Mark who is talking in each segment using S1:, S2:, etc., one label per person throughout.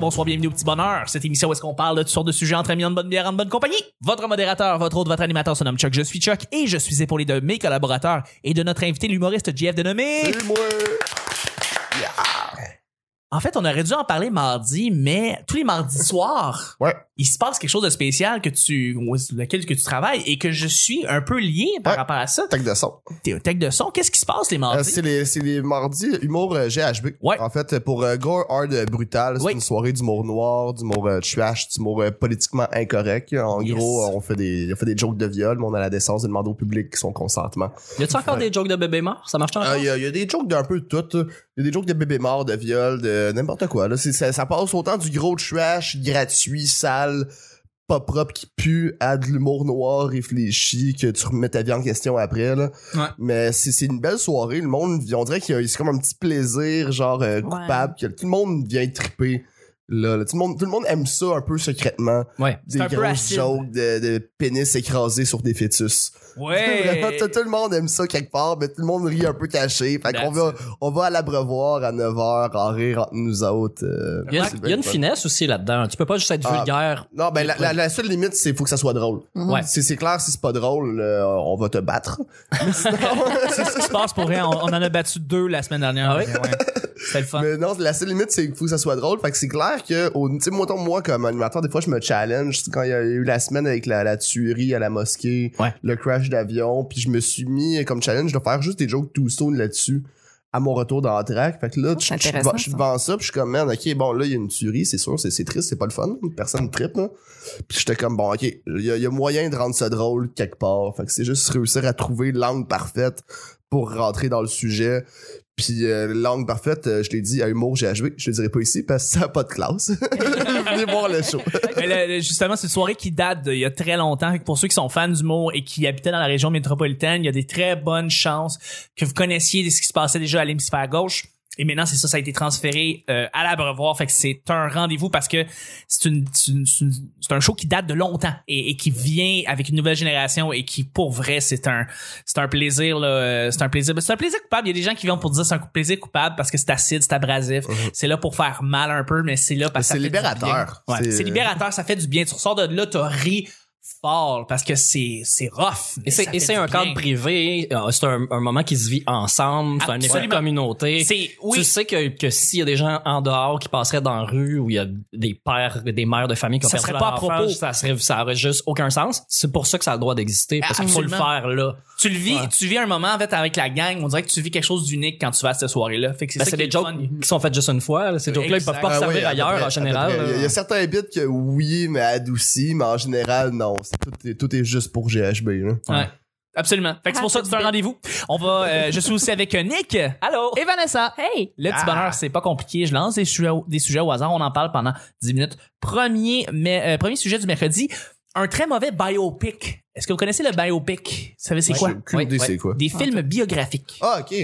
S1: bonsoir, bienvenue au Petit Bonheur. Cette émission où est-ce qu'on parle de toutes sortes de sujets entre amis, en bonne bière, en bonne compagnie. Votre modérateur, votre autre, votre animateur se nomme Chuck, je suis Chuck et je suis épaulé de mes collaborateurs et de notre invité, l'humoriste JF dénommé...
S2: Moi!
S1: En fait, on aurait dû en parler mardi, mais tous les mardis soirs,
S2: Ouais.
S1: Il se passe quelque chose de spécial que tu, lequel que tu travailles et que je suis un peu lié par
S2: Ouais.
S1: rapport à ça.
S2: Tag de son.
S1: T'es tech de son. Qu'est-ce qui se passe les
S2: Euh,
S1: mardis?
S2: c'est les, les mardis humour euh, GHB.
S1: Ouais.
S2: En fait, pour euh, Gore Hard euh, Brutal, c'est une soirée d'humour noir, d'humour euh, trash, d'humour euh, politiquement incorrect. En
S1: Yes.
S2: gros, on fait des, on fait des jokes de viol, mais on a la décence de demander au public son consentement.
S3: Y a-tu encore des jokes de bébé mort? Ça marche encore?
S2: Euh, Il y, a- il y a des jokes d'un peu de tout. Il y a des jokes de bébé mort, de viol, de n'importe quoi. Là. Ça passe autant du gros trash gratuit, sale, pas propre, qui pue, à de l'humour noir, réfléchi, que tu remets ta vie en question après. Là.
S1: Ouais.
S2: Mais c'est c'est une belle soirée. Le monde, on dirait qu'il y a c'est comme un petit plaisir, genre euh, coupable, que tout le monde vient triper. Là, là. Tout, le monde, tout le monde aime ça un peu secrètement.
S3: Ouais.
S2: Des grosses jokes de, de pénis écrasés sur des fœtus. Vraiment,
S1: Ouais.
S2: tout, tout le monde aime ça quelque part, mais tout le monde rit un peu caché. Fait qu'on va, on va à l'abreuvoir à 9h en rire entre nous autres. euh,
S3: Il y a,
S2: c'est
S3: il y a une finesse aussi là-dedans. Tu peux pas juste être
S2: Ah.
S3: vulgaire.
S2: Non, ben la, la, la seule limite, c'est faut que ça soit drôle.
S3: Ouais.
S2: C'est clair, si c'est pas drôle, euh, on va te battre.
S1: C'est ça qui se passe pour rien. On, on en a battu deux la semaine dernière.
S3: Ah oui?
S1: Ouais. C'était le fun.
S2: mais non, la seule limite, c'est qu'il faut que ça soit drôle. Fait que c'est clair que, au- tu sais, moi, moi, comme animateur, des fois, je me challenge. Quand il y a eu la semaine avec la, la tuerie à la mosquée,
S1: Ouais.
S2: le crash d'avion, puis je me suis mis comme challenge de faire juste des jokes tout stone là-dessus à mon retour dans la track. Fait que là,
S4: Oh,
S2: je suis devant- je suis
S4: ça.
S2: devant ça, puis je suis comme, man, ok, bon, là, il y a une tuerie, c'est sûr, c'est c'est triste, c'est pas le fun. Personne trippe, là. Puis j'étais comme, bon, ok, il y, y a moyen de rendre ça drôle quelque part. Fait que c'est juste réussir à trouver l'angle parfaite pour rentrer dans le sujet. Puis euh, l'angle parfaite, euh, je l'ai dit à Humour GHB, je le dirai pas ici parce que ça a pas de classe. Venez voir le show.
S1: Mais justement, c'est une soirée qui date d'il y a très longtemps. Pour ceux qui sont fans d'humour et qui habitaient dans la région métropolitaine, il y a des très bonnes chances que vous connaissiez ce qui se passait déjà à l'hémisphère gauche. Et maintenant, c'est ça, ça a été transféré euh, à l'Abreuvoir. Fait que c'est un rendez-vous parce que c'est une, c'est une- un show qui date de longtemps et, et qui vient avec une nouvelle génération et qui, pour vrai, c'est un, c'est un plaisir, là. euh, C'est un plaisir. C'est un plaisir coupable. Il y a des gens qui viennent pour dire c'est un plaisir coupable parce que c'est acide, c'est abrasif. C'est là pour faire mal un peu, mais c'est là parce que
S2: C'est libérateur.
S1: Ouais,
S2: C'est-
S1: c'est libérateur, ça fait du bien. Tu ressors de là, t'as ri fort parce que c'est c'est rough.
S3: Et c'est, et c'est un
S1: bien.
S3: cadre privé. euh, C'est un, un moment qui se vit ensemble. C'est un effet communauté.
S1: C'est oui.
S3: Tu sais que, que s'il y a des gens en dehors qui passeraient dans la rue où il y a des pères, des mères de famille qui ont
S1: Ça
S3: perdu
S1: serait
S3: leur
S1: pas à
S3: enfant,
S1: propos.
S3: ça serait, ça aurait juste aucun sens. C'est pour ça que ça a le droit d'exister. Parce qu'il faut le
S1: Absolument.
S3: faire là.
S1: Tu le vis,
S3: Ouais.
S1: tu vis un moment en fait avec la gang. On dirait que tu vis quelque chose d'unique quand tu vas à cette soirée-là. Fait que c'est
S3: Ben,
S1: ça
S3: c'est des jokes
S1: fun.
S3: qui sont faits juste une fois. là. Ces jokes-là, ils peuvent pas.
S2: Ah
S3: servir
S2: oui, à
S3: ailleurs
S2: près,
S3: en
S2: à
S3: général.
S2: Il y,
S3: là.
S2: a certains bits que oui, mais adoucis, mais en général, non. Tout, est- tout est juste pour GHB. Là.
S1: Ouais. Absolument. Fait que c'est pour ça que c'est un rendez-vous. On va. euh, je suis aussi avec Nick.
S3: Allô?
S1: Et Vanessa.
S4: Hey!
S1: Le petit
S2: Ah.
S1: bonheur, c'est pas compliqué. Je lance des sujets, au- des sujets au hasard. On en parle pendant 10 minutes. Premier, mais, euh, premier sujet du mercredi. Un très mauvais biopic. Est-ce que vous connaissez le biopic? Vous savez c'est
S3: Ouais.
S1: quoi?
S2: Aucune idée
S3: ouais.
S2: quoi.
S1: Des films biographiques.
S2: Ah, ok.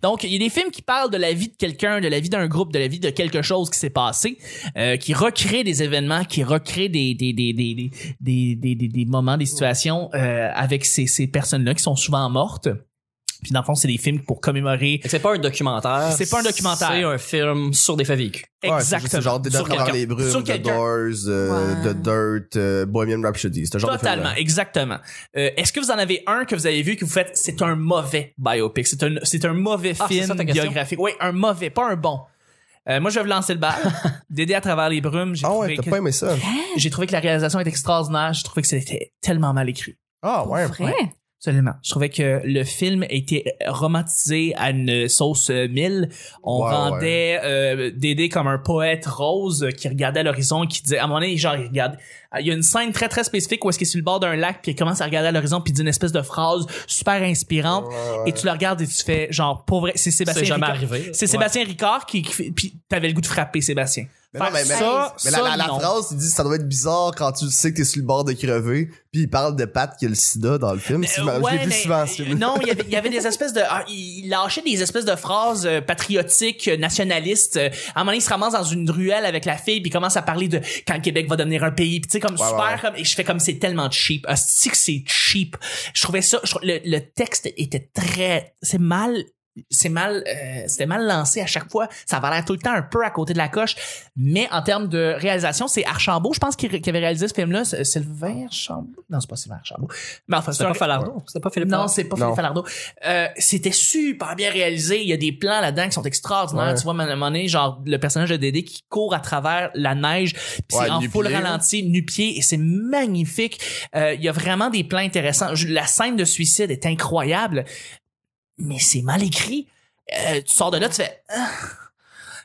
S1: Donc, il y a des films qui parlent de la vie de quelqu'un, de la vie d'un groupe, de la vie de quelque chose qui s'est passé, euh, qui recréent des événements, qui recréent des des des des des des, des, des- des moments, des situations euh, avec ces ces personnes-là qui sont souvent mortes. Puis dans le fond, c'est des films pour commémorer.
S3: C'est pas un documentaire.
S1: C'est pas un documentaire.
S3: C'est un film sur des faits vécus.
S2: Ouais,
S1: Exactement.
S2: genre des
S1: Sur
S2: travers
S1: quelqu'un.
S2: les brumes,
S1: Sur
S2: The. Doors, euh,
S4: Ouais.
S2: The Dirt, euh, Bohemian Rhapsody. C'est genre
S1: Totalement,
S2: de film.
S1: exactement. Euh, Est-ce que vous en avez un que vous avez vu que vous faites c'est un mauvais biopic, c'est un c'est un mauvais
S3: Ah,
S1: film
S3: ça
S1: biographique. Oui, un mauvais, pas un bon. Euh, moi, je vais vous lancer le bal. D'aider à travers les brumes. J'ai
S2: Ah
S1: trouvé
S2: ouais, t'as
S1: que-
S2: pas aimé ça?
S1: J'ai trouvé que la réalisation est extraordinaire. J'ai trouvé que c'était tellement mal écrit.
S2: Ah ouais.
S4: Vrai?
S1: Absolument. Je trouvais que le film était romantisé à une sauce euh, mille. On
S2: Ouais,
S1: vendait euh, Dédé comme un poète rose qui regardait à l'horizon et qui disait, à un moment donné, genre, il regarde. Il y a une scène très très spécifique où est-ce qu'il est sur le bord d'un lac puis il commence à regarder à l'horizon puis il dit une espèce de phrase super inspirante et tu le regardes et tu fais genre pour vrai c'est Sébastien
S3: C'est jamais
S1: Ricard.
S3: arrivé.
S1: C'est
S3: Ouais.
S1: Sébastien Ricard qui, qui fait puis t'avais le goût de frapper Sébastien.
S2: Mais non, mais- mais-
S1: ça,
S2: Mais la,
S1: ça,
S2: la, la phrase, il dit ça doit être bizarre quand tu sais que t'es sur le bord de crever, puis il parle de Pat qui a le sida dans le film. Si
S1: Euh, ouais,
S2: souvent ce film.
S1: Non, il y avait, il y avait des espèces de, ah, il lâchait des espèces de phrases euh, patriotiques, euh, nationalistes. Euh, À un moment donné, il se ramasse dans une ruelle avec la fille, puis il commence à parler de quand le Québec va devenir un pays, puis tu sais comme
S2: Ouais,
S1: super
S2: ouais,
S1: comme, et je fais comme c'est tellement cheap. Ah, c'est que c'est cheap? Je trouvais ça, je le, le texte était très, c'est mal c'est mal euh, c'était mal lancé à chaque fois ça avait l'air tout le temps un peu à côté de la coche mais en termes de réalisation c'est Archambault je pense qu'il qui avait réalisé ce film là Sylvain Archambault? Non c'est pas Sylvain Archambault mais enfin
S3: C'était
S1: un-
S3: pas Falardeau. C'était pas Philippe
S1: non, c'est pas. Philippe Falardeau. Euh, c'était super bien réalisé. Il y a des plans là-dedans qui sont extraordinaires.
S2: Ouais.
S1: Tu vois, à un moment donné, genre, le personnage de Dédé qui court à travers la neige, puis
S2: Ouais,
S1: c'est en full ralenti, nu-pied, et c'est magnifique. Euh, Il y a vraiment des plans intéressants. La scène de suicide est incroyable, mais c'est mal écrit. Euh, tu sors de là, tu fais... Ah.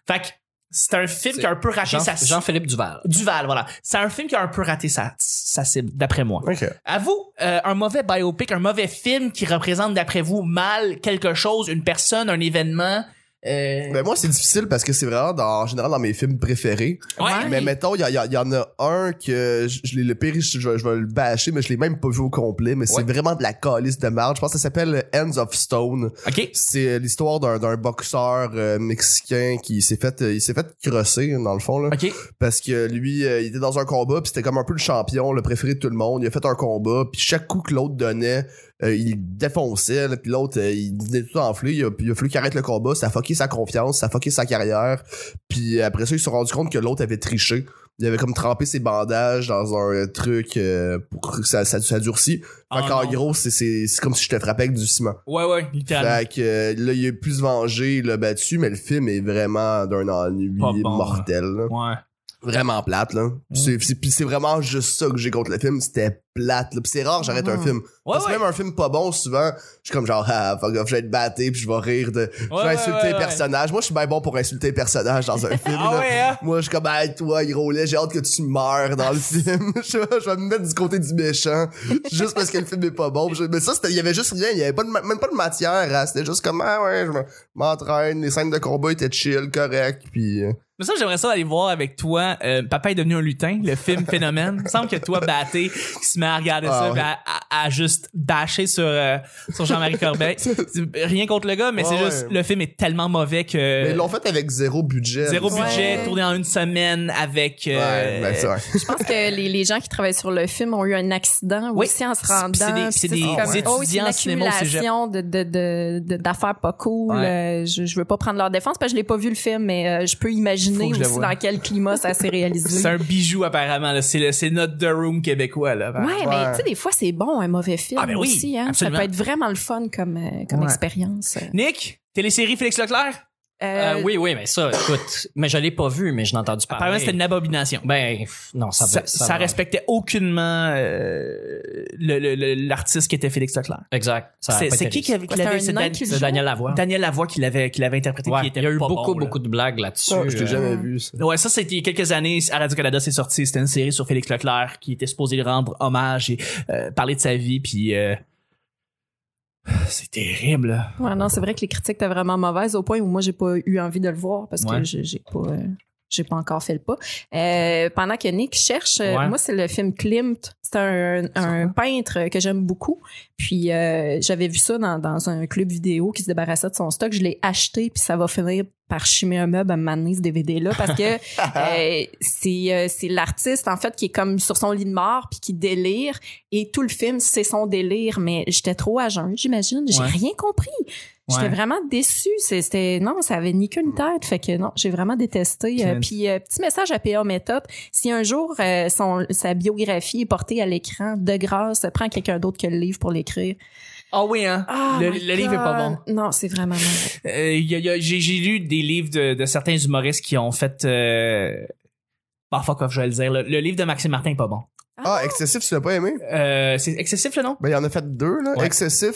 S1: Fait que c'est un film qui a un peu raté
S3: Jean-
S1: sa...
S3: Jean-Philippe Duval.
S1: Duval, voilà. C'est un film qui a un peu raté sa, sa cible, d'après moi.
S2: Ok.
S1: À vous, euh, un mauvais biopic, un mauvais film qui représente d'après vous mal quelque chose, une personne, un événement. Euh...
S2: Ben moi, c'est difficile parce que c'est vraiment, dans, en général, dans mes films préférés.
S1: ouais.
S2: Mais mettons, il y, en a un que je, je l'ai le pire, je, je vais- je vais le bâcher, mais je l'ai même pas vu au complet. Mais c'est vraiment de la calice de merde. Je pense que ça s'appelle Ends of Stone.
S1: Ok.
S2: C'est l'histoire d'un d'un boxeur euh, mexicain qui s'est fait euh, il s'est fait crosser dans le fond là
S1: Ok.
S2: parce que lui euh, il était dans un combat puis c'était comme un peu le champion le préféré de tout le monde il a fait un combat puis chaque coup que l'autre donnait euh, il défonçait là, puis l'autre euh, il venait tout enflé il a, puis il a fallu qu'il arrête le combat ça a fucké sa confiance ça a fucké sa carrière puis après ça ils se sont rendu compte que l'autre avait triché il avait comme trempé ses bandages dans un truc euh, pour que ça, ça, ça durcit. Fait
S1: Oh
S2: qu'en
S1: non.
S2: gros, c'est, c'est, c'est comme si je te frappais avec du ciment.
S1: Ouais, ouais, littéralement.
S2: Fait que euh, là, il a pu se venger, il l'a battu, mais le film est vraiment d'un ennui
S1: bon,
S2: mortel. là.
S1: Ouais.
S2: Vraiment plate, là. C'est, c'est, pis c'est vraiment juste ça que j'ai contre le film, c'était plate, là. Pis c'est rare, j'arrête un
S1: Mhm.
S2: film. Parce que
S1: ouais.
S2: même un film pas bon, souvent, je suis comme genre, ah, fuck off, je vais être batté, puis je vais rire de... je vais
S1: ouais,
S2: insulter
S1: ouais,
S2: les
S1: ouais.
S2: personnages. Moi, je suis bien bon pour insulter les personnages dans un film,
S1: Ah
S2: là.
S1: ouais, hein?
S2: Moi, je suis comme, hey, toi, gros lait, j'ai hâte que tu meurs dans le film. je, vais- je vais me mettre du côté du méchant, juste parce que le film est pas bon. Je- mais ça, c'était, il y avait juste rien, il y avait pas de ma- même pas de matière, hein. C'était juste comme, ah ouais, je me- m'entraîne, les scènes de combat étaient chill, correct, puis euh,
S1: Mais ça, j'aimerais ça aller voir avec toi. euh, Papa est devenu un lutin, le film Phénomène. Il me semble que toi, batté, qui se met à regarder
S2: Ah
S1: ça,
S2: ouais.
S1: à, à- à juste bâcher sur, euh, sur Jean-Marie Corbeil. C'est Rien contre le gars, mais c'est
S2: ouais.
S1: juste, le film est tellement mauvais que...
S2: mais ils l'ont fait avec zéro budget.
S1: Zéro budget, tourné en une semaine avec... euh,
S2: Ouais, ben ça.
S4: Je pense que les, les gens qui travaillent sur le film ont eu un accident
S1: Oui.
S4: aussi en se
S1: C'est-
S4: rendant.
S1: c'est des- c'est
S2: étudiants
S4: oh,
S1: en
S4: une accumulation de, de, de, de- d'affaires pas cool.
S1: Ouais.
S4: Euh, je, je veux pas prendre leur défense parce que je l'ai pas vu le film, mais euh, je peux imaginer
S1: que
S4: aussi dans quel climat ça s'est réalisé.
S1: C'est un bijou apparemment. là. C'est le- c'est notre The Room québécois là.
S4: Ouais, mais
S2: Ouais.
S4: tu sais, des fois, c'est bon, un mauvais film
S1: Ah, ben oui,
S4: aussi. Hein? Ça peut être vraiment le fun comme, euh, comme
S1: Ouais.
S4: expérience.
S1: Nick, télésérie Félix Leclerc?
S4: Euh,
S3: Euh, oui, oui, mais ça, écoute, mais je l'ai pas vu, mais je l'ai entendu parler.
S1: Apparemment, c'était une abomination.
S3: Ben, non, ça
S1: ça,
S3: va.
S1: ça,
S3: va.
S1: respectait aucunement euh, le- le- le- l'artiste qui était Félix Leclerc.
S3: Exact.
S1: C'est qui qui avait, qui l'avait c'est Dan-?
S3: Daniel Lavoie.
S1: Daniel Lavoie qui l'avait qui l'avait interprété
S3: Ouais,
S1: qui était
S3: il y a eu
S1: pas
S3: beaucoup,
S1: bon,
S3: beaucoup de blagues là-dessus.
S2: Je l'ai
S3: euh,
S2: jamais vu, ça.
S1: Ouais, ça c'était il y a quelques années à Radio Canada c'est sorti, c'était une série sur Félix Leclerc qui était supposé lui rendre hommage et euh, parler de sa vie puis euh, c'est terrible.
S4: Ouais, non, c'est vrai que les critiques étaient vraiment mauvaises au point où moi j'ai pas eu envie de le voir parce
S1: Ouais.
S4: que j'ai pas euh, j'ai pas encore fait le pas. Euh, pendant que Nick cherche, euh,
S1: Ouais.
S4: moi c'est le film Klimt. C'est un, un peintre que j'aime beaucoup. Puis euh, j'avais vu ça dans, dans un club vidéo qui se débarrassait de son stock. Je l'ai acheté puis ça va finir par chimer un meuble à m'amener ce DVD là parce que euh, c'est euh, c'est l'artiste en fait qui est comme sur son lit de mort puis qui délire et tout le film c'est son délire mais j'étais trop à jeun j'imagine j'ai
S1: Ouais.
S4: rien compris j'étais
S1: Ouais.
S4: vraiment déçue c'était non ça avait ni qu'une tête fait que non j'ai vraiment détesté Euh, puis euh, petit message à PA Méthode si un jour euh, son sa biographie est portée à l'écran de grâce prends quelqu'un d'autre que le livre pour l'écrire
S1: Ah oui hein?
S4: Ah,
S1: le, livre est pas bon.
S4: non c'est vraiment.
S1: Euh, il y a- y j'ai lu des livres de, de certains humoristes qui ont fait euh, bah fuck off, je vais le dire. Le, le livre de Maxime Martin est pas bon.
S2: Ah, excessif, tu l'as pas aimé?
S1: Euh, c'est excessif le nom?
S2: Ben, il en a fait deux, là.
S1: Ouais.
S2: Excessif,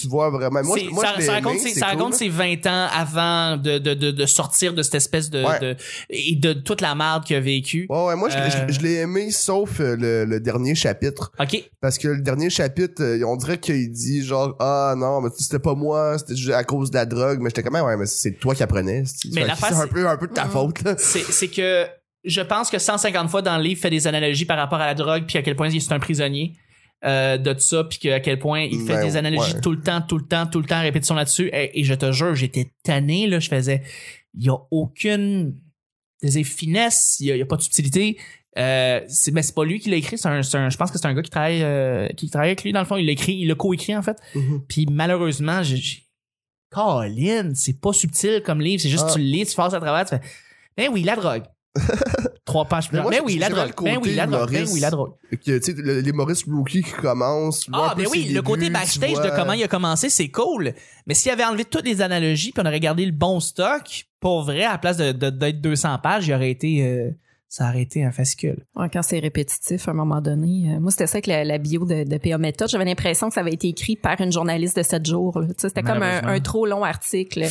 S2: tu vois vraiment. Moi, moi
S1: ça,
S2: je l'ai
S1: ça raconte,
S2: aimé,
S1: ses, ça
S2: cool,
S1: raconte ses 20 ans avant de, de, de, de sortir de cette espèce de,
S2: Ouais.
S1: de et de toute la merde qu'il a vécu.
S2: Ouais, ouais, moi, je,
S1: Euh.
S2: je- je l'ai aimé, sauf euh, le, le dernier chapitre.
S1: Ok.
S2: Parce que le dernier chapitre, euh, on dirait qu'il dit genre, ah non, mais c'était pas moi, c'était juste à cause de la drogue. Mais j'étais comme, ouais, mais c'est toi qui apprenais. c'est- un peu, un peu de ta
S4: Mhm.
S2: faute, là.
S1: C'est c'est que je pense que 150 fois dans le livre fait des analogies par rapport à la drogue puis à quel point il est un prisonnier. Euh, de ça puis que- à quel point il fait
S2: Ben,
S1: des analogies
S2: ouais.
S1: tout le temps tout le temps tout le temps répétition là-dessus et, et je te jure j'étais tanné là je faisais il y a aucune des finesse il y, a- pas de subtilité euh, c'est mais c'est pas lui qui l'a écrit c'est un, c'est un- je pense que c'est un gars qui travaille euh, qui travaille avec lui dans le fond il l'a écrit il l'a coécrit en fait
S2: Mhm.
S1: puis malheureusement j'ai j'ai- Colin, c'est pas subtil comme livre, c'est juste
S2: Ah.
S1: tu le lis, tu passes à travers, tu fais, ben oui, la drogue. Trois pages plus
S2: Mais
S1: Ben oui, la drogue.
S2: le
S1: Ben
S2: côté
S1: oui, la drogue. Ben
S2: humoriste.
S1: oui, la drogue.
S2: Tu sais, le- les Maurice Rookie qui vois
S1: Ah, ben oui, le côté backstage de comment il a commencé, c'est cool. Mais s'il avait enlevé toutes les analogies puis on aurait gardé le bon stock, pour vrai, à la place d'être 200 pages, il aurait été, euh, ça aurait été un fascicule.
S4: Ouais, quand c'est répétitif, à un moment donné. euh, moi, c'était ça avec la, la bio de, de PA Method. J'avais l'impression que ça avait été écrit par une journaliste de 7 jours. là. Tu sais, C'était comme un, un trop long article.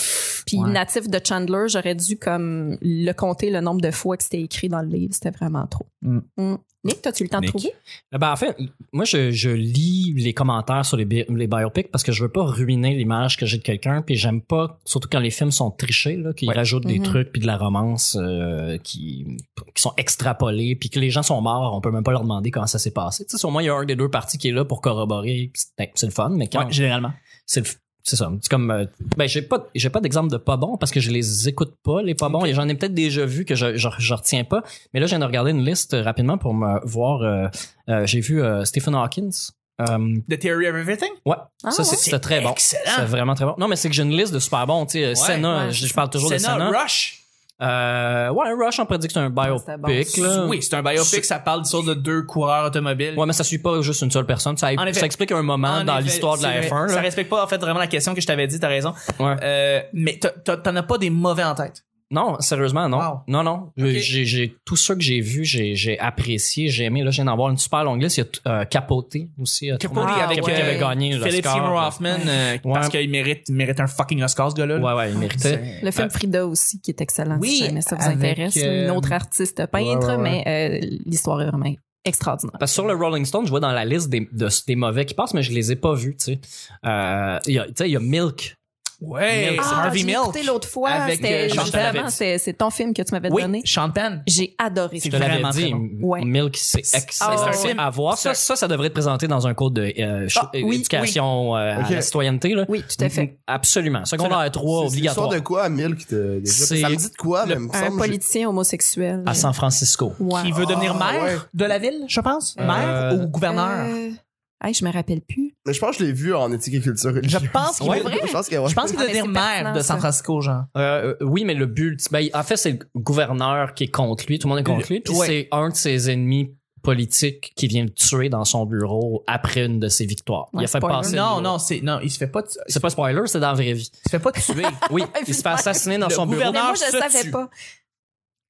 S4: Puis
S1: Ouais.
S4: natif de Chandler, j'aurais dû comme le compter le nombre de fois que c'était écrit dans le livre. C'était vraiment trop.
S1: Mm.
S4: Mm. Nick, as-tu le temps
S3: Nick?
S4: de trouver?
S3: Eh Ben, en fait, moi, je, je lis les commentaires sur les, bi- les biopics parce que je veux pas ruiner l'image que j'ai de quelqu'un. Puis j'aime pas, surtout quand les films sont trichés, là, qu'ils
S1: Ouais.
S3: rajoutent des
S4: Mhm.
S3: trucs puis de la romance euh, qui, qui sont extrapolés puis que les gens sont morts, on peut même pas leur demander comment ça s'est passé. Tu sais, au moins, il y a un des deux parties qui est là pour corroborer. C'est ben, c'est le fun, mais quand
S1: Ouais, généralement.
S3: c'est le- c'est ça. C'est comme euh, ben j'ai pas j'ai pas d'exemple de pas bon parce que je les écoute pas les pas bons et j'en ai peut-être déjà vu que je, je je retiens pas. Mais là je viens de regarder une liste rapidement pour me voir euh, euh, j'ai vu euh, Stephen Hawkins.
S1: The Theory of Everything?
S3: ouais,
S4: Ah,
S3: ça c'est-
S4: ouais?
S3: c'était très bon.
S1: Excellent.
S3: C'est vraiment très bon. Non mais c'est que j'ai une liste de super bons, tu sais, Senna,
S4: ouais,
S3: je, parle toujours de
S1: Senna,
S3: Senna.
S1: Rush.
S3: Euh, ouais, Rush on prédit que c'est un
S4: bon.
S3: biopic là.
S1: Oui, c'est un biopic, ça parle sur de deux coureurs automobiles.
S3: Ouais, mais ça suit pas juste une seule personne, ça,
S1: En effet.
S3: ça explique un moment
S1: En
S3: dans l'histoire de la
S1: c'est
S3: F1
S1: vrai. Ça respecte pas, en fait, vraiment la question que je t'avais dit, t'as raison.
S3: Ouais.
S1: Euh, mais t'as- t'as- t'en as pas des mauvais en tête.
S3: Non, sérieusement, non.
S1: Wow.
S3: Non, non.
S1: Ok.
S3: J'ai, j'ai, tous ceux que j'ai vus, j'ai, j'ai apprécié, j'ai aimé. Là, je viens d'avoir une super longue liste. Il y a euh, Capoté aussi. euh,
S1: Capote
S3: Truman,
S1: avec
S3: qui avait
S1: euh,
S3: gagné
S1: Philip. Seymour Hoffman, euh,
S3: Ouais.
S1: parce qu'il mérite, il mérite un fucking Oscar, ce gars-là.
S3: Ouais, ouais, il méritait.
S1: C'est-
S4: Le film
S3: Euh,
S4: Frida aussi, qui est excellent.
S1: oui,
S4: si jamais ça vous intéresse.
S1: euh,
S4: Une autre artiste peintre,
S2: ouais, ouais.
S4: mais euh, l'histoire est vraiment extraordinaire.
S3: Parce que sur le Rolling Stone, je vois dans la liste des, de- des mauvais qui passent, mais je les ai pas vus, tu sais. Euh, il y a, tu sais, il y a Milk.
S1: Ouais,
S3: Milk,
S1: c'est
S4: Ah,
S1: Harvey
S4: j'ai
S1: Milk.
S4: écouté l'autre fois.
S1: Avec,
S4: C'était
S1: euh, Sean
S4: justement,
S3: Penn.
S4: c'est c'est ton film que tu m'avais
S1: Oui,
S4: donné.
S1: Sean Penn.
S4: J'ai adoré
S3: Je
S4: ce
S3: te
S4: film.
S3: l'avais
S1: vraiment
S3: dit.
S4: Ouais.
S3: Milk, c'est excellent.
S4: Ah,
S3: C'est
S1: ouais.
S3: à voir. Ça, ça, ça devrait être présenté dans un cours de euh,
S4: Ah, oui,
S3: éducation euh,
S2: Ok.
S3: à la citoyenneté, là.
S4: Oui, tout à fait.
S3: Absolument. Secondaire 3,
S2: C'est- c'est
S3: obligatoire.
S2: l'histoire de quoi, Milk?
S3: C'est
S2: Ça me dit de quoi,
S3: le-
S2: mais il me
S4: Un
S2: semble
S4: politicien homosexuel.
S3: À San Francisco.
S4: Ouais.
S1: Qui veut devenir
S2: Ah,
S1: maire de la ville, je pense?
S3: Euh,
S1: maire ou gouverneur?
S4: Hey, je me rappelle plus.
S2: Mais je pense que je l'ai vu en éthique et culture.
S1: Je pense qu'il
S3: Ouais.
S2: Je pense que ouais.
S1: Je pense qu'il
S4: Ah,
S1: veut
S4: mais
S1: devenir
S4: c'est
S1: maire de San. Francisco, genre.
S3: Euh, euh, oui, mais le but, ben, en fait, c'est le gouverneur qui est contre lui. Tout le monde est contre lui. Puis
S1: Ouais.
S3: c'est un de ses ennemis politiques qui vient le tuer dans son bureau après une de ses victoires. il a fait
S4: spoiler.
S3: passer.
S1: Non, non, c'est non, il se fait pas,
S3: C'est pas spoiler, c'est dans la vraie vie.
S1: il se fait pas tuer.
S3: Oui, il se fait assassiner dans
S1: Le
S3: son bureau.
S4: moi, je savais
S1: tue.
S4: pas.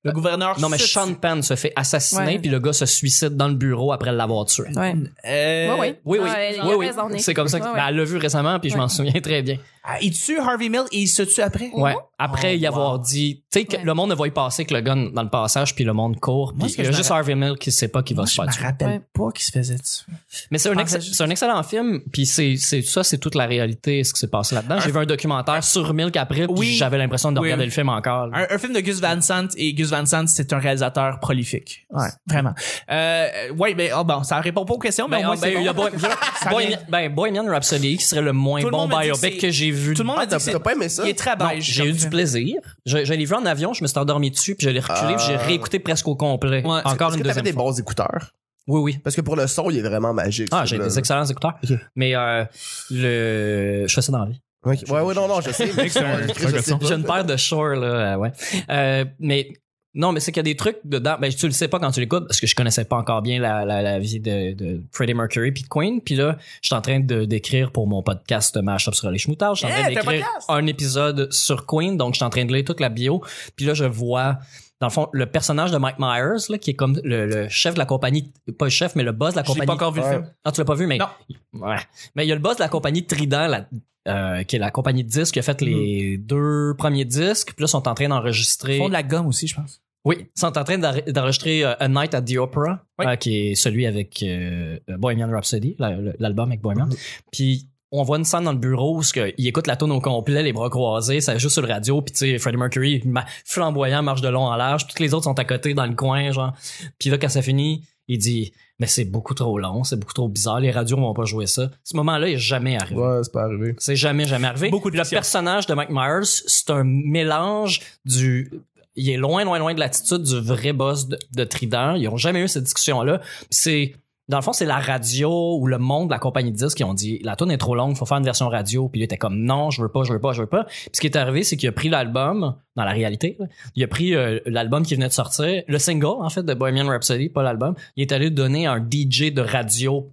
S1: Le gouverneur.
S3: Non, mais
S1: se
S3: Sean. Penn se fait assassiner, puis le gars se suicide dans le bureau après l'avoir tué.
S4: Ouais.
S1: Euh,
S4: Ouais, ouais.
S3: Oui, oui, oui, oui.
S4: Nick.
S3: C'est comme ça. que-
S4: Ouais,
S3: ben, elle l'a vu récemment, puis je m'en souviens très bien.
S1: ah, il tue Harvey Milk et il se tue après?
S3: Ouais. Après
S1: Oh,
S3: y avoir
S1: wow.
S3: dit, tu sais, que
S4: Ouais.
S3: le monde ne va y passer que le gun dans le passage, puis le monde court.
S1: Moi,
S3: Puis il y a
S1: je
S3: juste
S1: me
S3: Harvey Milk qui sait pas qu'il va
S1: Moi,
S3: se
S1: je
S3: faire
S1: me
S3: tuer.
S1: rappelle
S4: Ouais.
S1: pas qu'il se faisait tuer.
S3: Mais c'est un,
S1: Je
S3: ex- un excellent film, puis c'est, ça, c'est toute la réalité, ce qui s'est passé là-dedans. J'ai vu un documentaire sur Milk après, puis
S1: Oui.
S3: j'avais l'impression de
S1: Oui,
S3: regarder
S1: oui.
S3: le film encore.
S1: Un, un film de Gus Van Sant et Gus Van Sant, c'est un réalisateur prolifique. Ouais, vraiment. Euh, ouais, ben, oh, bon, ça répond pas aux questions, mais
S3: Ben,
S1: au moins,
S3: ben,
S1: c'est
S3: il y a
S1: bon.
S3: Boy-
S1: Ça
S3: Boy-
S1: vient-
S3: ben, Bohemian Rhapsody, qui serait le moins
S1: le
S3: bon
S1: que
S3: biopic
S1: c'est-
S3: que j'ai vu.
S1: Tout le monde
S2: Ah, t'as
S1: que
S2: pas aimé ça?
S1: Il est très beige.
S3: j'ai eu du plaisir. Je, je l'ai vu en avion, je me suis endormi dessus, puis je l'ai reculé, puis j'ai
S2: Ah.
S3: réécouté presque au complet.
S1: Ouais.
S3: Encore
S2: Est-ce
S3: une
S2: que t'avais
S3: deuxième
S2: des
S3: fois.
S2: bons écouteurs?
S3: Oui, oui.
S2: Parce que pour le son, il est vraiment magique.
S3: Ah, j'ai des excellents écouteurs. Mais euh, le, je fais ça dans la vie.
S2: Ok. Ouais, ouais, non, non, je sais. mais je
S3: une paire de Shore, là, euh, ouais. Euh, mais non, mais c'est qu'il y a des trucs dedans. Ben, tu le sais pas quand tu l'écoutes parce que je connaissais pas encore bien la, la, la vie de, de Freddie Mercury puis Queen. Puis là, je suis en train de d'écrire pour mon podcast Mashup sur les schmoutards. Je suis en train
S1: Hey, un
S3: d'écrire un épisode sur Queen, donc je suis en train de lire toute la bio. Puis là, je vois dans le fond le personnage de Mike Myers là, qui est comme le, le chef de la compagnie, pas le chef mais le boss de la
S1: Je
S3: compagnie.
S1: pas encore vu le
S2: Ouais.
S1: film.
S3: Ah, tu l'as pas vu, mais.
S1: Non.
S3: Ouais. Mais il y a le boss de la compagnie Trident, la- euh, qui est la compagnie de disques, qui a fait les deux premiers disques, puis là, ils sont en train
S1: Ils
S3: d'enregistrer.
S1: font de la gomme aussi, je pense.
S3: Oui, ils sont en train d'enregistrer euh, A Night at the Opera,
S1: Oui.
S3: euh, qui est celui avec euh, Bohemian Rhapsody, l'album avec Bohemian. Puis on voit une scène dans le bureau où il écoute la tune au complet, les bras croisés, ça joue sur le radio, puis tu sais, Freddie Mercury, flamboyant, marche de long en large, toutes les autres sont à côté dans le coin, genre. Puis là, quand ça finit, il dit « Mais c'est beaucoup trop long, c'est beaucoup trop bizarre, les radios vont pas jouer ça. » Ce moment-là, il est jamais arrivé.
S2: Ouais, c'est pas arrivé.
S3: C'est jamais, jamais arrivé.
S1: Beaucoup de
S3: Le personnage de Mike Myers, c'est un mélange du... Il est loin, loin, loin de l'attitude du vrai boss de, de Trident. Ils ont jamais eu cette discussion-là. C'est dans le fond, c'est la radio ou le monde de la compagnie de disques qui ont dit la tune est trop longue, faut faire une version radio. Puis il était comme non, je veux pas, je veux pas, je veux pas. Puis ce qui est arrivé, c'est qu'il a pris l'album dans la réalité. il a pris euh, l'album qui venait de sortir, le single en fait de Bohemian Rhapsody, pas l'album. Il est allé donner à un DJ de radio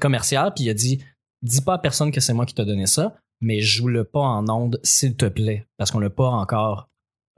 S3: commercial, puis il a dit dis pas à personne que c'est moi qui t'a donné ça, mais joue-le pas en onde, s'il te plaît, parce qu'on l'a pas encore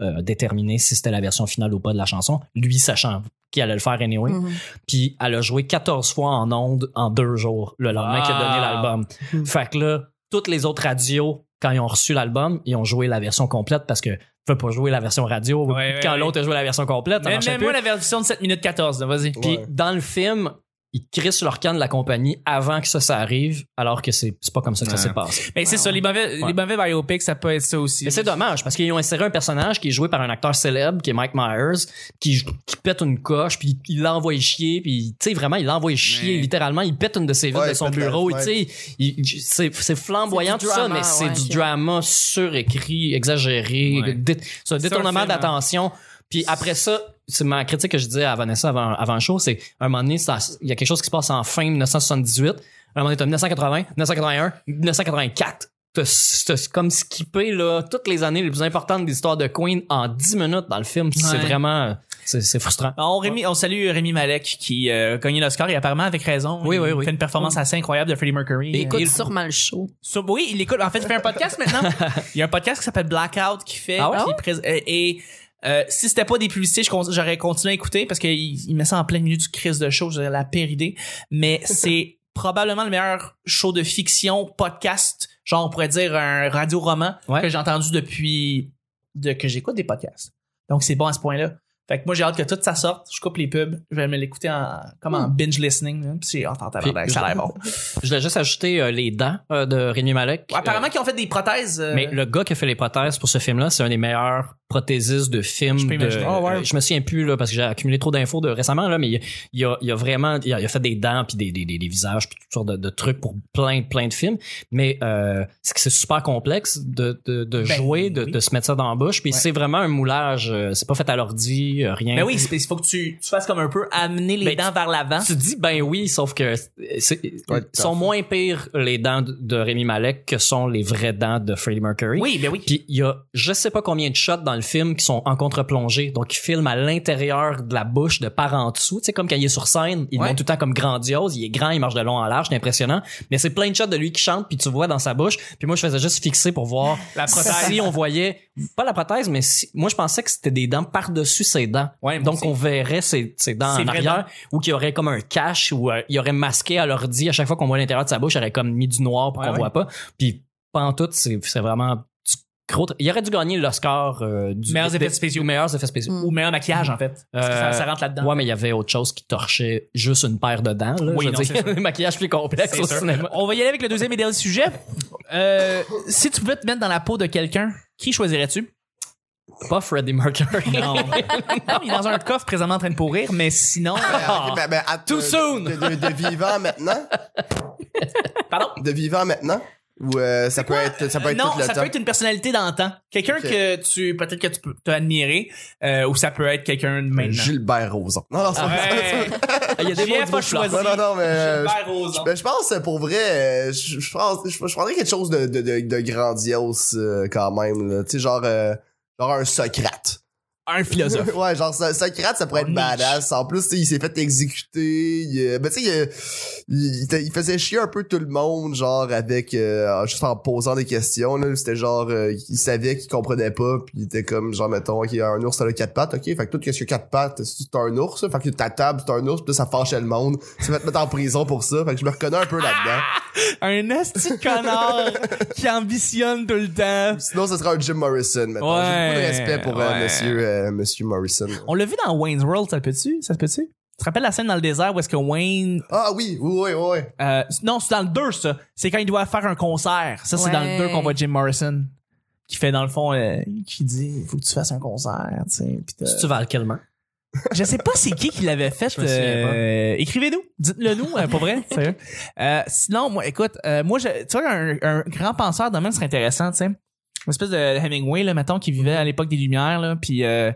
S3: euh, déterminé si c'était la version finale ou pas de la chanson. Lui sachant qu'il allait le faire anyway.
S4: Mhm.
S3: Puis elle a joué 14 fois en onde en deux jours, le lendemain qu'il a donné l'album.
S4: Mhm.
S3: Fait que là, toutes les autres radios, quand ils ont reçu l'album, ils ont joué la version complète parce que tu peux pas jouer la version radio
S1: Ouais,
S3: quand
S1: ouais,
S3: l'autre a joué la version complète. Ça
S1: Mais
S3: marchait
S1: moi la version de 7 minutes 14, là, vas-y.
S3: Puis dans le film, ils crissent leur canne de la compagnie avant que ça, ça arrive, alors que c'est c'est pas comme ça que ça
S1: Ouais.
S3: s'est passé.
S1: Mais c'est ça, les mauvais,
S3: Ouais.
S1: les mauvais biopics, ça peut être ça aussi.
S3: Mais c'est dommage parce qu'ils ont inséré un personnage qui est joué par un acteur célèbre qui est Mike Myers qui, qui pète une coche puis il l'envoie chier puis tu sais vraiment il l'envoie chier
S1: Ouais.
S3: littéralement il pète une de ses vitres
S2: Ouais,
S3: de son bureau tu sais c'est c'est flamboyant tout ça mais c'est
S4: ouais,
S3: du drama surécrit exagéré
S1: Ouais.
S3: dé- c'est un détournement
S1: hein.
S3: Puis après ça c'est ma critique que je disais à Vanessa avant, avant le show c'est un moment donné ça- il y a quelque chose qui se passe en fin 1978 un moment donné t'as 1980 1981 1984 t'as comme skippé là toutes les années les plus importantes de l'histoire de Queen en 10 minutes dans le film c'est vraiment c'est c'est frustrant
S1: On, Rémi, on salue Rémi Malek qui euh, a gagné l'Oscar et apparemment avec raison.
S3: Oui,
S1: il
S3: oui, oui.
S1: fait une performance assez incroyable de Freddie Mercury. Euh,
S4: Écoute
S3: il-
S4: sûrement le show.
S1: Oui, il écoute. En fait, il fait un podcast maintenant. Il y a un podcast qui s'appelle Blackout qui fait.
S3: Ah ouais?
S1: qui prés- et euh, si c'était pas des publicités, j'aurais continué à écouter parce qu'il il met ça en plein milieu du crise de show. J'aurais la pire idée. Mais c'est probablement le meilleur show de fiction podcast, genre on pourrait dire un radio-roman
S3: Ouais.
S1: que j'ai entendu depuis de, que j'écoute des podcasts. Donc c'est bon à ce point-là. Fait que moi j'ai hâte que tout ça sorte. Je coupe les pubs. Je vais me l'écouter en, comme en binge listening. là. Puis c'est oh, tabarnak, ça a l'air bon.
S3: je voulais juste ajouter euh, les dents euh, de Rémi Malek
S1: Apparemment qu'ils ont fait des prothèses. euh,
S3: Mais le gars qui a fait les prothèses pour ce film-là, c'est un des meilleurs prothésistes de films.
S1: Je peux
S3: de-
S1: ouais.
S3: euh, je me souviens plus là parce que j'ai accumulé trop d'infos de récemment là, mais il, il a, il a vraiment, il a, il a fait des dents puis des, des, des, des visages puis toutes sortes de, de trucs pour plein plein de films. Mais euh, c'est que c'est super complexe de, de,
S1: Ben,
S3: jouer, de,
S1: oui.
S3: de se mettre ça dans la bouche. Puis
S1: Ouais.
S3: c'est vraiment un moulage. euh, C'est pas fait à l'ordi, euh, rien.
S1: Mais oui, il faut que tu, tu fasses comme un peu amener les
S3: Ben,
S1: dents vers l'avant.
S3: Tu dis ben oui, sauf que
S2: Ouais,
S3: sont moins pires les dents de, Rémi Malek que sont les vraies dents de Freddie Mercury.
S1: Oui, ben oui.
S3: Puis il y a je sais pas combien de shots dans le film qui sont en contre-plongée. Donc il filme à l'intérieur de la bouche de par en dessous, tu sais comme quand il est sur scène, il
S1: Ouais.
S3: montre tout le temps comme grandiose, il est grand, il marche de long en large, c'est impressionnant. Mais c'est plein de shots de lui qui chante puis tu vois dans sa bouche. Puis moi je faisais juste fixer pour voir
S1: La prothèse.
S3: si on voyait pas la prothèse mais si, moi je pensais que c'était des dents par-dessus ses dents.
S1: Ouais,
S3: Donc on verrait ses, ses dents en arrière ou qu'il y aurait comme un cache ou euh, il aurait masqué à l'ordi à chaque fois qu'on voit l'intérieur de sa bouche, il aurait comme mis du noir pour
S1: Ouais,
S3: qu'on
S1: ouais.
S3: voit pas. Puis pas en tout, c'est vraiment du gros. Il aurait dû gagner l'Oscar euh, du
S1: Meilleurs effets spéciaux.
S3: meilleurs effets spéciaux.
S4: Mm.
S1: Ou meilleur maquillage, en fait. Parce que ça,
S3: Euh,
S1: ça rentre là-dedans.
S3: Ouais, mais il y avait autre chose qui torchait juste une paire de dents. Là,
S1: Oui,
S3: Je veux
S1: non,
S3: dire,
S1: c'est sûr.
S3: un maquillage plus complexe au
S1: sûr.
S3: cinéma.
S1: On va y aller avec le deuxième et dernier sujet. Euh, si tu pouvais te mettre dans la peau de quelqu'un, qui choisirais-tu?
S3: Pas Freddie Mercury.
S1: Non. Non, il est dans un coffre présentement en train de pourrir, mais sinon.
S2: Ben, ok, ben, ben, à-
S3: Too
S2: de-
S3: soon!
S2: De, de- de vivant maintenant?
S1: Pardon?
S2: De vivant maintenant? Ou euh, ça, peut être, ça peut être
S1: non,
S2: tout le
S1: ça
S2: temps?
S1: peut être une personnalité d'antan. Quelqu'un
S2: Ok.
S1: que tu, peut-être que tu peux t'admirer, euh, ou ça peut être quelqu'un de maintenant.
S2: Gilbert Rozon. Non, non, c'est pas
S1: Ouais.
S3: Il y a des
S1: J'ai
S3: mots
S1: pas choisi.
S2: Non, non, non, mais. euh,
S1: Gilbert Rozon.
S2: je, ben, je pense, euh, pour vrai, euh, je, je pense, je, je prendrais quelque chose de, de, de, de grandiose, euh, quand même, là. Tu sais, genre, euh, genre un Socrate.
S1: Un philosophe.
S2: ouais, genre So- Socrate, ça pourrait être badass. En plus, il s'est fait exécuter. Il, euh, ben, tu sais, il, euh, il, il- faisait chier un peu tout le monde, genre avec euh, juste en posant des questions. Là, c'était genre, euh, il savait qu'il comprenait pas, puis il était comme genre mettons, ok, un ours ça a quatre pattes, ok, fait que tout qu'est-ce que quatre pattes, c'est un ours, fait que ta table c'est un ours, puis là, ça fâchait le monde. Tu vas te mettre en prison pour ça, fait que je me reconnais un peu là-dedans.
S1: un asti connard qui ambitionne tout le temps.
S2: Sinon, ce sera un Jim Morrison. Maintenant, j'ai beaucoup de respect pour euh,
S1: ouais.
S2: Monsieur euh, Monsieur Morrison.
S1: On l'a vu dans Wayne's World, ça se peut-tu? Ça se peut-tu? Tu te rappelles la scène dans le désert où est-ce que Wayne...
S2: Ah oui, oui, oui, oui.
S1: euh, non, c'est dans le 2, ça. C'est quand il doit faire un concert. Ça, c'est
S4: Ouais.
S1: dans le 2 qu'on voit Jim Morrison. Qui fait, dans le fond, euh, qui dit, il faut que tu fasses un concert, tu sais.
S3: Si tu Val Kilmer.
S1: Je sais pas c'est qui qui l'avait fait.
S3: Je me souviens
S1: euh, Écrivez-nous, dites-le nous, euh, pas vrai, sérieux. Euh, sinon, moi, écoute, euh, moi, je, tu vois, un, un grand penseur de même serait intéressant, tu sais. Une espèce de Hemingway, là, mettons, qui vivait à l'époque des Lumières, là, puis euh,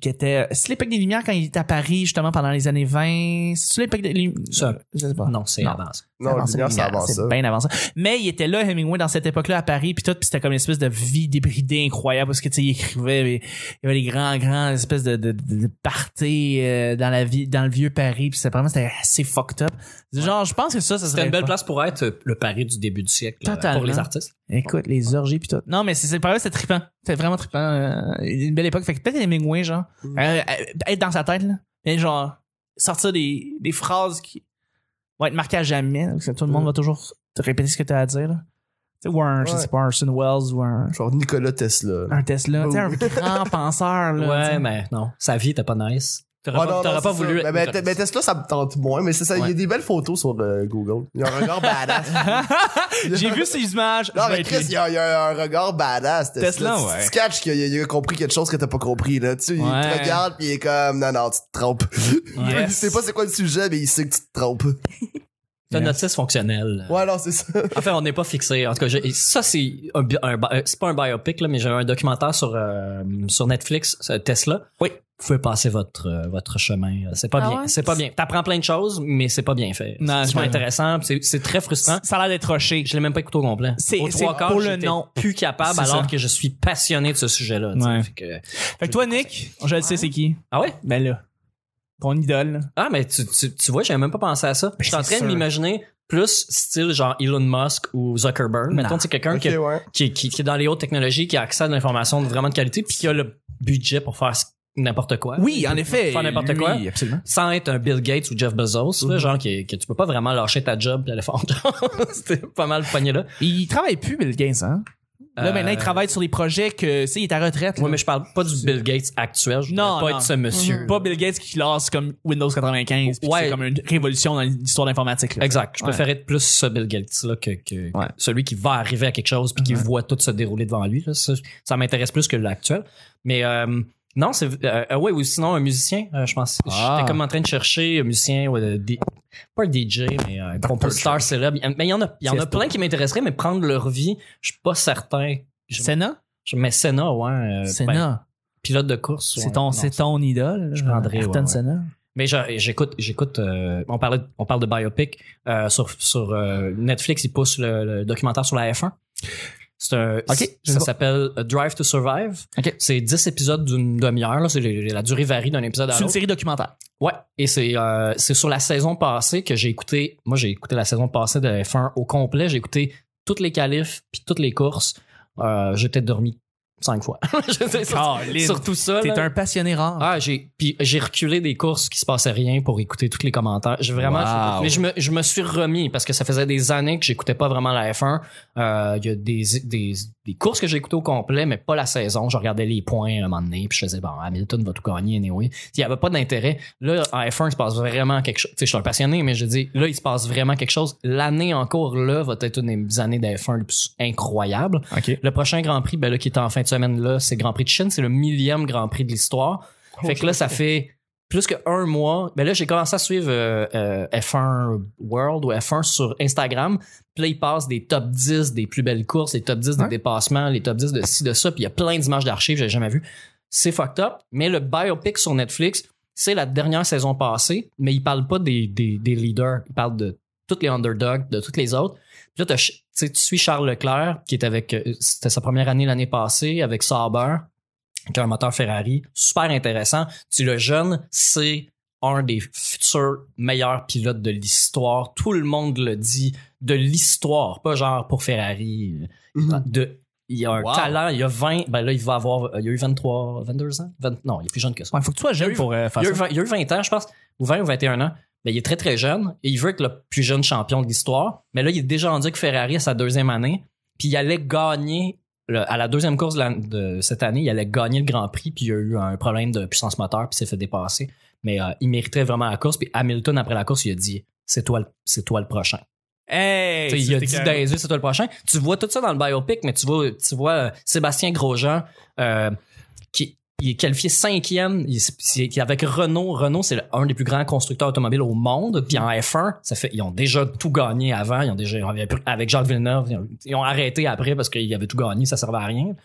S1: qui était c'est l'époque des lumières quand il était à Paris justement pendant les années 20 c'est l'époque des lumières
S3: Ça-
S1: je sais pas
S3: Non, c'est ça.
S2: Non, c'est avant
S1: c'est
S2: ça.
S1: bien avant ça. Mais il était là, Hemingway, dans cette époque-là, à Paris, puis tout, puis c'était comme une espèce de vie débridée incroyable, parce que, tu sais, il écrivait, mais il y avait des grands, grands espèces de, de, de, de parties euh, dans la vie, dans le vieux Paris, puis c'était vraiment, c'était assez fucked up. Genre, je pense que ça, ça serait
S3: C'était une belle place pour être euh, le Paris du début du siècle euh,
S1: Totalement.
S3: pour les artistes.
S1: Écoute, les orgies puis tout. Non, mais c'est c'est pareil, c'était trippant. C'était vraiment trippant. euh, une belle époque. Fait que peut-être Hemingway, genre,
S2: Mm.
S1: euh, euh, être dans sa tête, là. Mais genre, sortir des, des phrases qui vont être marquées à jamais. là, parce que tout le monde
S2: Mm.
S1: va toujours te répéter ce que tu as à dire, là. Tu sais, ou un, je
S2: Ouais.
S1: sais pas, un Orson Welles ou un,
S2: Genre Nicolas Tesla. là.
S1: un Tesla. Tu sais, un grand penseur, là.
S3: Ouais, mais non, sa vie était pas nice. T'aurais
S2: Ouais,
S3: pas,
S2: non,
S3: t'aurais
S2: non,
S3: pas
S2: c'est
S3: voulu.
S2: Mais, mais,
S3: Nicolas.
S2: mais Tesla, ça me tente moins, mais c'est ça. Il y
S3: Ouais.
S2: a des belles photos sur euh, Google. Il y a un regard badass.
S1: J'ai vu ces images.
S2: Non, mais Chris, il y, a, il y a un regard badass. Tesla,
S1: Tesla,
S2: Tu-
S1: ouais.
S2: Tu catches qu'il a, il a compris quelque chose que t'as pas compris, là. Tu sais, il
S1: Ouais.
S2: te regarde pis il est comme, non, non, tu te trompes.
S1: Yes.
S2: Il sait pas c'est quoi le sujet, mais il sait que tu te trompes.
S3: C'est un
S1: Yes.
S3: autiste fonctionnel.
S2: Ouais, non, c'est ça.
S3: Enfin, on n'est pas fixé. En tout cas, ça c'est un, c'est pas un biopic là, mais j'ai un documentaire sur euh, sur Netflix, Tesla.
S1: Oui.
S3: Vous pouvez passer votre euh, votre chemin. C'est pas
S4: Ah
S3: bien.
S4: ouais?
S3: C'est pas bien. T'apprends plein de choses, mais c'est pas bien fait.
S1: Non,
S3: c'est pas intéressant. C'est c'est très frustrant.
S1: Ça a l'air d'être rushé.
S3: Je l'ai même pas écouté au complet.
S1: C'est- pour le nom.
S3: plus capable
S1: C'est
S3: alors
S1: ça.
S3: que je suis passionné de ce sujet-là. tu sais.
S1: Ouais.
S3: Fait que-
S1: Fait que toi, Nick, je le sais, c'est qui?
S3: Ah ouais?
S1: Ben là. Ton idole.
S3: Ah, mais tu, tu, tu vois, j'avais même pas pensé à ça. Je suis en
S1: Ben, c'est
S3: train de m'imaginer plus style genre Elon Musk ou Zuckerberg. Mettons, c'est quelqu'un
S2: Ok,
S3: qui,
S2: ouais.
S3: qui, qui, qui est dans les hautes technologies, qui a accès à de l'information de vraiment de qualité, puis qui a le budget pour faire n'importe quoi.
S1: Oui, en effet.
S3: Faire n'importe quoi.
S1: absolument.
S3: Sans être un Bill Gates ou Jeff Bezos, là, genre qui, que tu peux pas vraiment lâcher ta job et aller faire C'était pas mal pogné là.
S1: Il travaille plus, Bill Gates, hein? Là,
S3: Euh,
S1: maintenant, il travaille sur des projets que, tu sais, il est à retraite.
S3: Ouais,
S1: là.
S3: mais je parle pas du Bill Gates actuel. Je
S1: Non,
S3: pas
S1: non.
S3: être ce monsieur.
S1: Pas Bill Gates qui lance comme Windows 95. puis
S3: Ouais.
S1: C'est comme une révolution dans l'histoire d'informatique. là.
S3: Exact. Je
S1: Ouais.
S3: préfère être plus ce Bill Gates là que, que
S1: Ouais.
S3: celui qui va arriver à quelque chose puis qui
S1: Ouais.
S3: voit tout se dérouler devant lui. Là. Ça, ça m'intéresse plus que l'actuel. Mais euh, non, c'est euh, euh, ouais ou sinon un musicien. euh, je pense.
S1: Ah.
S3: J'étais comme en train de chercher un musicien ou euh, des- pas un DJ mais un compositeur célèbre. Mais il y en a, il y en a plein qui m'intéresseraient, mais prendre leur vie, je suis pas certain.
S1: Senna?
S3: mais Senna, ouais. euh, ben,
S1: Senna.
S3: pilote de course. ouais,
S1: c'est ton, c'est ton idole.
S3: Je prendrais,
S1: Ayrton
S3: ouais, ouais.
S1: Senna?
S3: mais j'écoute, j'écoute. euh, on parlait, on parle de biopic euh, sur sur euh, Netflix. Ils poussent le, le documentaire sur la F1. C'est un,
S1: Ok, je sais
S3: ça s'appelle A Drive to Survive.
S1: Ok.
S3: C'est 10 épisodes d'une demi-heure. C'est la durée varie d'un épisode à
S1: C'est une
S3: l'autre.
S1: série documentaire.
S3: Ouais. Et c'est euh, c'est sur la saison passée que j'ai écouté. Moi, j'ai écouté la saison passée de F1 au complet. J'ai écouté toutes les qualifs puis toutes les courses. Euh, J'étais dormi cinq fois. J'étais sur, tout ça.
S1: T'es un passionné rare.
S3: Ah, j'ai puis j'ai reculé des courses qui se passait rien pour écouter tous les commentaires. J'ai vraiment
S1: Wow.
S3: mais je me je me suis remis parce que ça faisait des années que j'écoutais pas vraiment la F1. Euh, il y a des, des des courses que j'ai écoutées au complet mais pas la saison. Je regardais les points à un moment donné puis je faisais bon Hamilton va tout gagner anyway. Il y avait pas d'intérêt. Là en F1 il se passe vraiment quelque chose. Tu sais je suis un passionné mais je dis là il se passe vraiment quelque chose. L'année en cours là va être une des années de F1 les plus incroyables.
S1: OK.
S3: Le prochain Grand Prix, ben là, qui est en fin de semaine là, c'est Grand Prix de Chine. C'est le millième Grand Prix de l'histoire. fait que là, ça fait plus qu'un mois. Ben là, j'ai commencé à suivre euh, euh, F1 World ou F1 sur Instagram. Puis là, ils passent des top 10 des plus belles courses, les top 10 des dépassements, les top 10 de ci, de ça. Puis il y a plein d'images d'archives que j'ai jamais vues. C'est fucked up. Mais le biopic sur Netflix, c'est la dernière saison passée, mais il parle pas des, des, des leaders. Il parle de tous les underdogs, de tous les autres. Puis là, tu suis Charles Leclerc, qui est avec, euh, c'était sa première année l'année passée, avec Sauber, qui a un moteur Ferrari. Super intéressant. Tu le jeune, c'est un des futurs meilleurs pilotes de l'histoire. Tout le monde le dit. De l'histoire, pas genre pour Ferrari.
S2: Mhm.
S3: De, il a un
S1: Wow.
S3: talent, il a 20, ben là, il va avoir, il a eu 23, 22 ans? 20 non, il est plus jeune que ça.
S1: Ouais, faut que tu sois
S3: Il y a
S1: jeune
S3: eu-
S1: pour euh, faire
S3: Il a, eu
S1: ça.
S3: 20, il a eu 20 ans, je pense, ou 20 ou 21 ans. Mais il est très, très jeune et il veut être le plus jeune champion de l'histoire. Mais là, il est déjà rendu que Ferrari à sa deuxième année. Puis il allait gagner, le- à la deuxième course de, la- de cette année, il allait gagner le Grand Prix. Puis il y a eu un problème de puissance moteur, puis il s'est fait dépasser. Mais euh, il méritait vraiment la course. Puis Hamilton, après la course, il a dit c'est toi, le- c'est toi le prochain.
S1: Hey,
S3: il a dit c'est toi le prochain. Tu vois tout ça dans le biopic, mais tu vois, tu vois euh, Sébastien Grosjean, euh, qui, il est qualifié cinquième. Il, avec Renault. Renault, c'est un des plus grands constructeurs automobiles au monde. Puis en F1, ça fait, ils ont déjà tout gagné avant. Ils ont déjà, avec Jacques Villeneuve, ils ont, arrêté après parce qu'ils avaient tout gagné, ça servait à rien.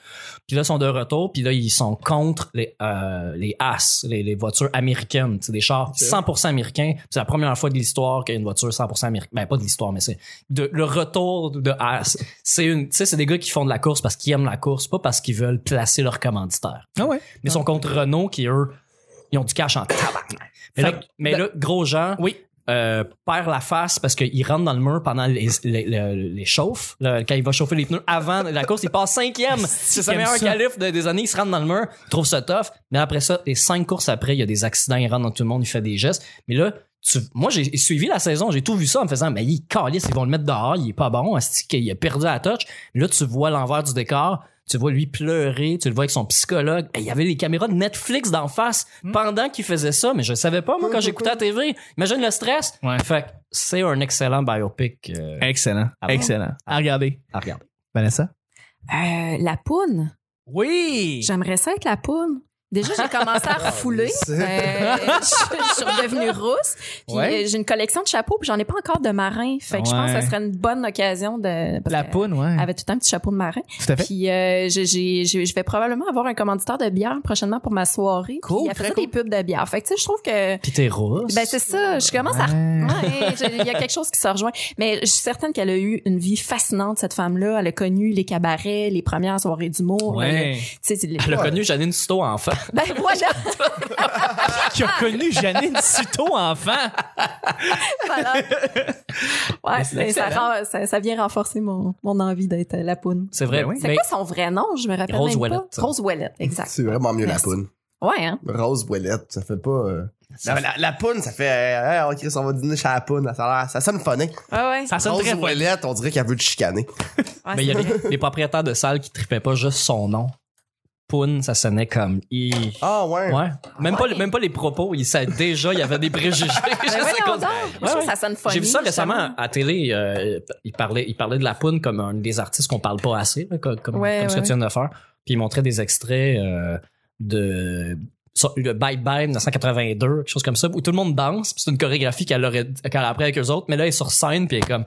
S3: Puis là, ils sont de retour. Puis là, ils sont contre les, euh, les As, les, les voitures américaines. C'est des chars 100% américains. C'est la première fois de l'histoire qu'il y a une voiture 100% américaine. Ben, pas de l'histoire, mais c'est le retour de As. C'est une, tu sais, c'est des gars qui font de la course parce qu'ils aiment la course, pas parce qu'ils veulent placer leur commanditaire.
S1: Ah ouais.
S3: Mais ils sont contre Renault qui, eux, ils ont du cash en tabarnak. Mais, là, mais là, gros Jean
S1: Oui.
S3: euh, perd la face parce qu'il rentre dans le mur pendant les, les, les, les chauffes. Là, quand il va chauffer les pneus avant la course, il passe cinquième. C'est
S1: ça.
S3: qualif de- des années. Il se rentre dans le mur, il trouve ça tough. Mais après ça, les cinq courses après, il y a des accidents, il rentre dans tout le monde, il fait des gestes. Mais là, tu, moi, j'ai suivi la saison, j'ai tout vu ça en me faisant, mais il calisse, ils vont le mettre dehors, il est pas bon, qu'il a perdu la touch. Mais là, tu vois l'envers du décor, tu vois lui pleurer, tu le vois avec son psychologue. Et Il y avait les caméras de Netflix d'en face pendant qu'il faisait ça, mais je savais pas, moi, quand j'écoutais la TV. Imagine le stress.
S1: Ouais.
S3: Fait que c'est un excellent biopic euh,
S1: Excellent.
S3: Ah bon?
S1: Excellent. À regarder.
S3: à regarder.
S1: Vanessa?
S4: Euh, la poune.
S1: Oui!
S4: J'aimerais ça être la poune. Déjà, j'ai commencé à refouler. Euh, je, je suis redevenue rousse. Puis
S1: Ouais.
S4: euh, j'ai une collection de chapeaux, puis j'en ai pas encore de marin. Fait que je pense que ça serait une bonne occasion de. parce
S1: La poune, ouais.
S4: Elle avait tout un petit chapeau de marin.
S1: Tout à fait.
S4: Puis euh, j'ai- j'ai- j'ai- je vais probablement avoir un commanditaire de bière prochainement pour ma soirée.
S1: Cool,
S4: Puis il a fait
S1: très
S4: ça des pubs de bière. Fait que tu sais, je trouve que
S3: Puis t'es rousse.
S4: ben c'est ça, je commence à
S1: Ouais.
S4: Ouais, je- il y a quelque chose qui se rejoint. Mais je suis certaine qu'elle a eu une vie fascinante cette femme-là, elle a connu les cabarets, les premières soirées d'humour.
S1: Ouais.
S4: Tu sais, c'est les-
S3: Elle a connu Janine Souto enfant.
S4: Ben voilà,
S1: Qui a connu Janine Suto enfant.
S4: voilà. Ouais,
S3: c'est
S4: ça,
S3: excellent.
S4: rend- ça, ça vient renforcer mon, mon envie d'être la poune.
S3: C'est vrai.
S1: Ben oui.
S4: C'est
S3: Mais
S4: quoi son vrai nom? Je me rappelle
S3: Rose
S4: même
S3: Ouellette.
S4: pas. Rose Ouellette, exact.
S2: C'est vraiment mieux
S4: Merci.
S2: la poune.
S4: Ouais, hein?
S2: Rose Boilette, ça fait pas. euh, La, la, la poune, ça fait. Euh, hey, on, va dîner chez la poune. Ça, a l'air- ça sonne funny.
S4: Ouais, ouais.
S1: Ça sonne
S2: Rose
S1: très
S2: on dirait qu'elle veut te chicaner.
S4: Ouais,
S3: Mais il y a les, les propriétaires de salles qui tripaient pas juste son nom. Ça sonnait comme I.
S2: Ah ouais.
S3: Ouais. Même,
S4: Ouais.
S3: Pas, même pas les propos. Il savait déjà, il y avait des préjugés. Je sais.
S4: Je trouve ça sonne funny.
S3: J'ai vu ça récemment à télé. euh, il, parlait, il parlait de la poune comme un des artistes qu'on parle pas assez, là, comme, comme, ce que tu viens de faire. Puis il montrait des extraits euh, de le Bye Bye 1982, quelque chose comme ça, où tout le monde danse. puis C'est une chorégraphie qu'elle aurait qu'elle a appris avec eux autres. Mais là, elle est sur scène, puis elle est comme...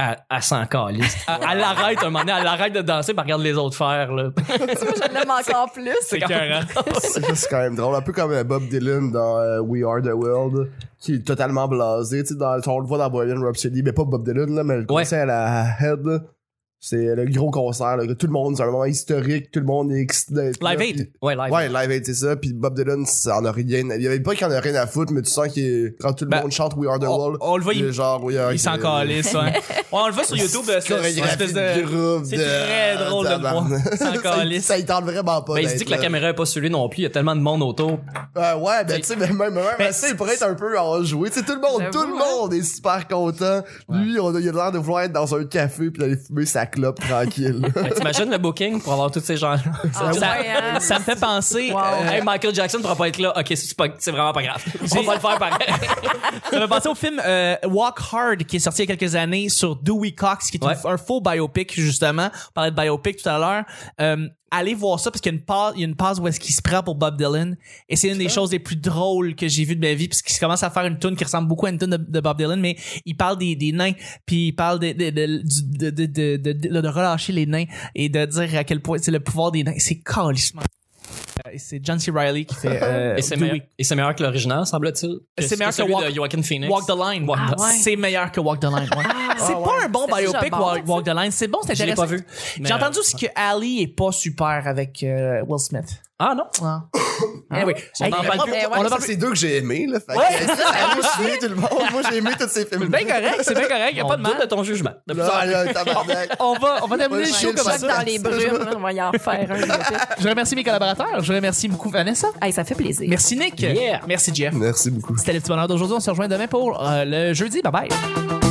S3: Elle, elle s'en calisse. Elle, elle arrête un moment donné, elle arrête de danser, puis elle regarde les autres faire. Là.
S4: Tu vois, je l'aime encore plus.
S1: C'est écœurant.
S2: C'est c'est quand même drôle. Un peu comme euh, Bob Dylan dans euh, We Are the World, qui est totalement blasé. Tu sais, dans, on le voit dans Bohemian Rhapsody, mais pas Bob Dylan, là, mais le
S3: Ouais.
S2: concert à la Head, là, c'est le gros concert. Là, que tout le monde, c'est un moment historique, tout le monde est excité
S1: Live Aid.
S3: Ouais, live.
S2: Ouais, Live Aid, c'est ça. Puis Bob Dylan, ça en a rien. Il y avait pas qu'il en a rien à foutre, mais tu sens qu'il quand tout le
S1: Ben,
S2: monde chante We Are the
S1: on-
S2: World,
S1: on le voit,
S2: il genre, oui,
S1: s'en calisse, ouais. Ouais, on le voit sur YouTube, c'est c'est une espèce
S2: de
S1: de...
S2: groupe
S1: c'est
S2: de-
S1: très drôle de le voir. S'en
S2: Ça-
S1: calisse.
S2: Ça, il tente vraiment pas.
S3: Ben, il se dit que la caméra est pas sur lui non plus. Il y a tellement de monde autour.
S2: Euh, ouais, ben tu sais, même, même,
S1: Ben,
S2: assez, il pourrait être un peu enjoué. Tu sais, tout le monde, tout le
S4: hein.
S2: monde est super content. Lui, il a l'air de vouloir être dans un café puis d'aller fumer sa clope tranquille.
S3: T'imagines le booking pour avoir tous ces gens-là?
S4: Ah
S1: ça,
S4: ouais, hein?
S1: ça me fait penser...
S4: Wow.
S1: euh,
S3: hey, Michael Jackson pourra pas être là. Ok, c'est pas- c'est vraiment pas grave. On va le faire pareil.
S1: Ça m'a pensé au film euh, Walk Hard qui est sorti il y a quelques années sur Dewey Cox qui est
S3: Ouais.
S1: un faux biopic justement. On parlait de biopic tout à l'heure. Euh, allez voir ça parce qu'il y a une passe, il y a une passe où est-ce qu'il se prend pour Bob Dylan et c'est une des choses les plus drôles que j'ai vues de ma vie parce qu'il commence à faire une tune qui ressemble beaucoup à une tune de, de Bob Dylan mais il parle des, des nains puis il parle de de, de, du- de, de, de, de, de- de relâcher les nains et de dire à quel point c'est le pouvoir des nains. C'est calissement. Euh, C'est John C. Riley qui fait euh,
S3: Et c'est meilleur, et c'est meilleur que l'original, semble-t-il.
S1: C'est meilleur que
S3: celui
S1: Walk-
S3: de Joaquin Phoenix.
S1: Walk the Line.
S3: Walk
S4: Ah
S3: the-
S4: ouais.
S1: C'est meilleur que Walk the Line. ouais. c'est
S2: Ah
S1: pas
S2: ouais.
S1: un bon biopic,
S4: bon,
S1: Walk, the Line. C'est bon, c'est
S3: Je l'ai
S1: intéressant.
S3: pas vu.
S1: J'ai
S3: euh,
S1: entendu aussi que Ali est pas super avec euh, Will Smith.
S3: Ah non?
S1: Anyway,
S3: On
S1: hey,
S3: en parle
S1: moi,
S3: plus.
S4: mais
S1: on a
S2: ça,
S1: pas
S2: c'est deux que j'ai aimés, là. Fait
S1: Ouais.
S2: ça, ça a tout le monde. Moi, j'ai aimé tous ces films.
S1: C'est bien correct, c'est bien correct, y a
S3: On
S1: pas de mal.
S3: de ton jugement. De en.
S1: On va, on va terminer le show comme ça.
S4: dans les brumes, là, on va y en faire un.
S1: Je remercie mes collaborateurs. Je remercie beaucoup Vanessa.
S4: Hey, ça fait plaisir.
S1: Merci Nick.
S3: Yeah.
S1: Merci Jeff.
S2: Merci beaucoup.
S1: C'était le petit bonheur d'aujourd'hui. On se rejoint demain pour euh, le jeudi. Bye bye.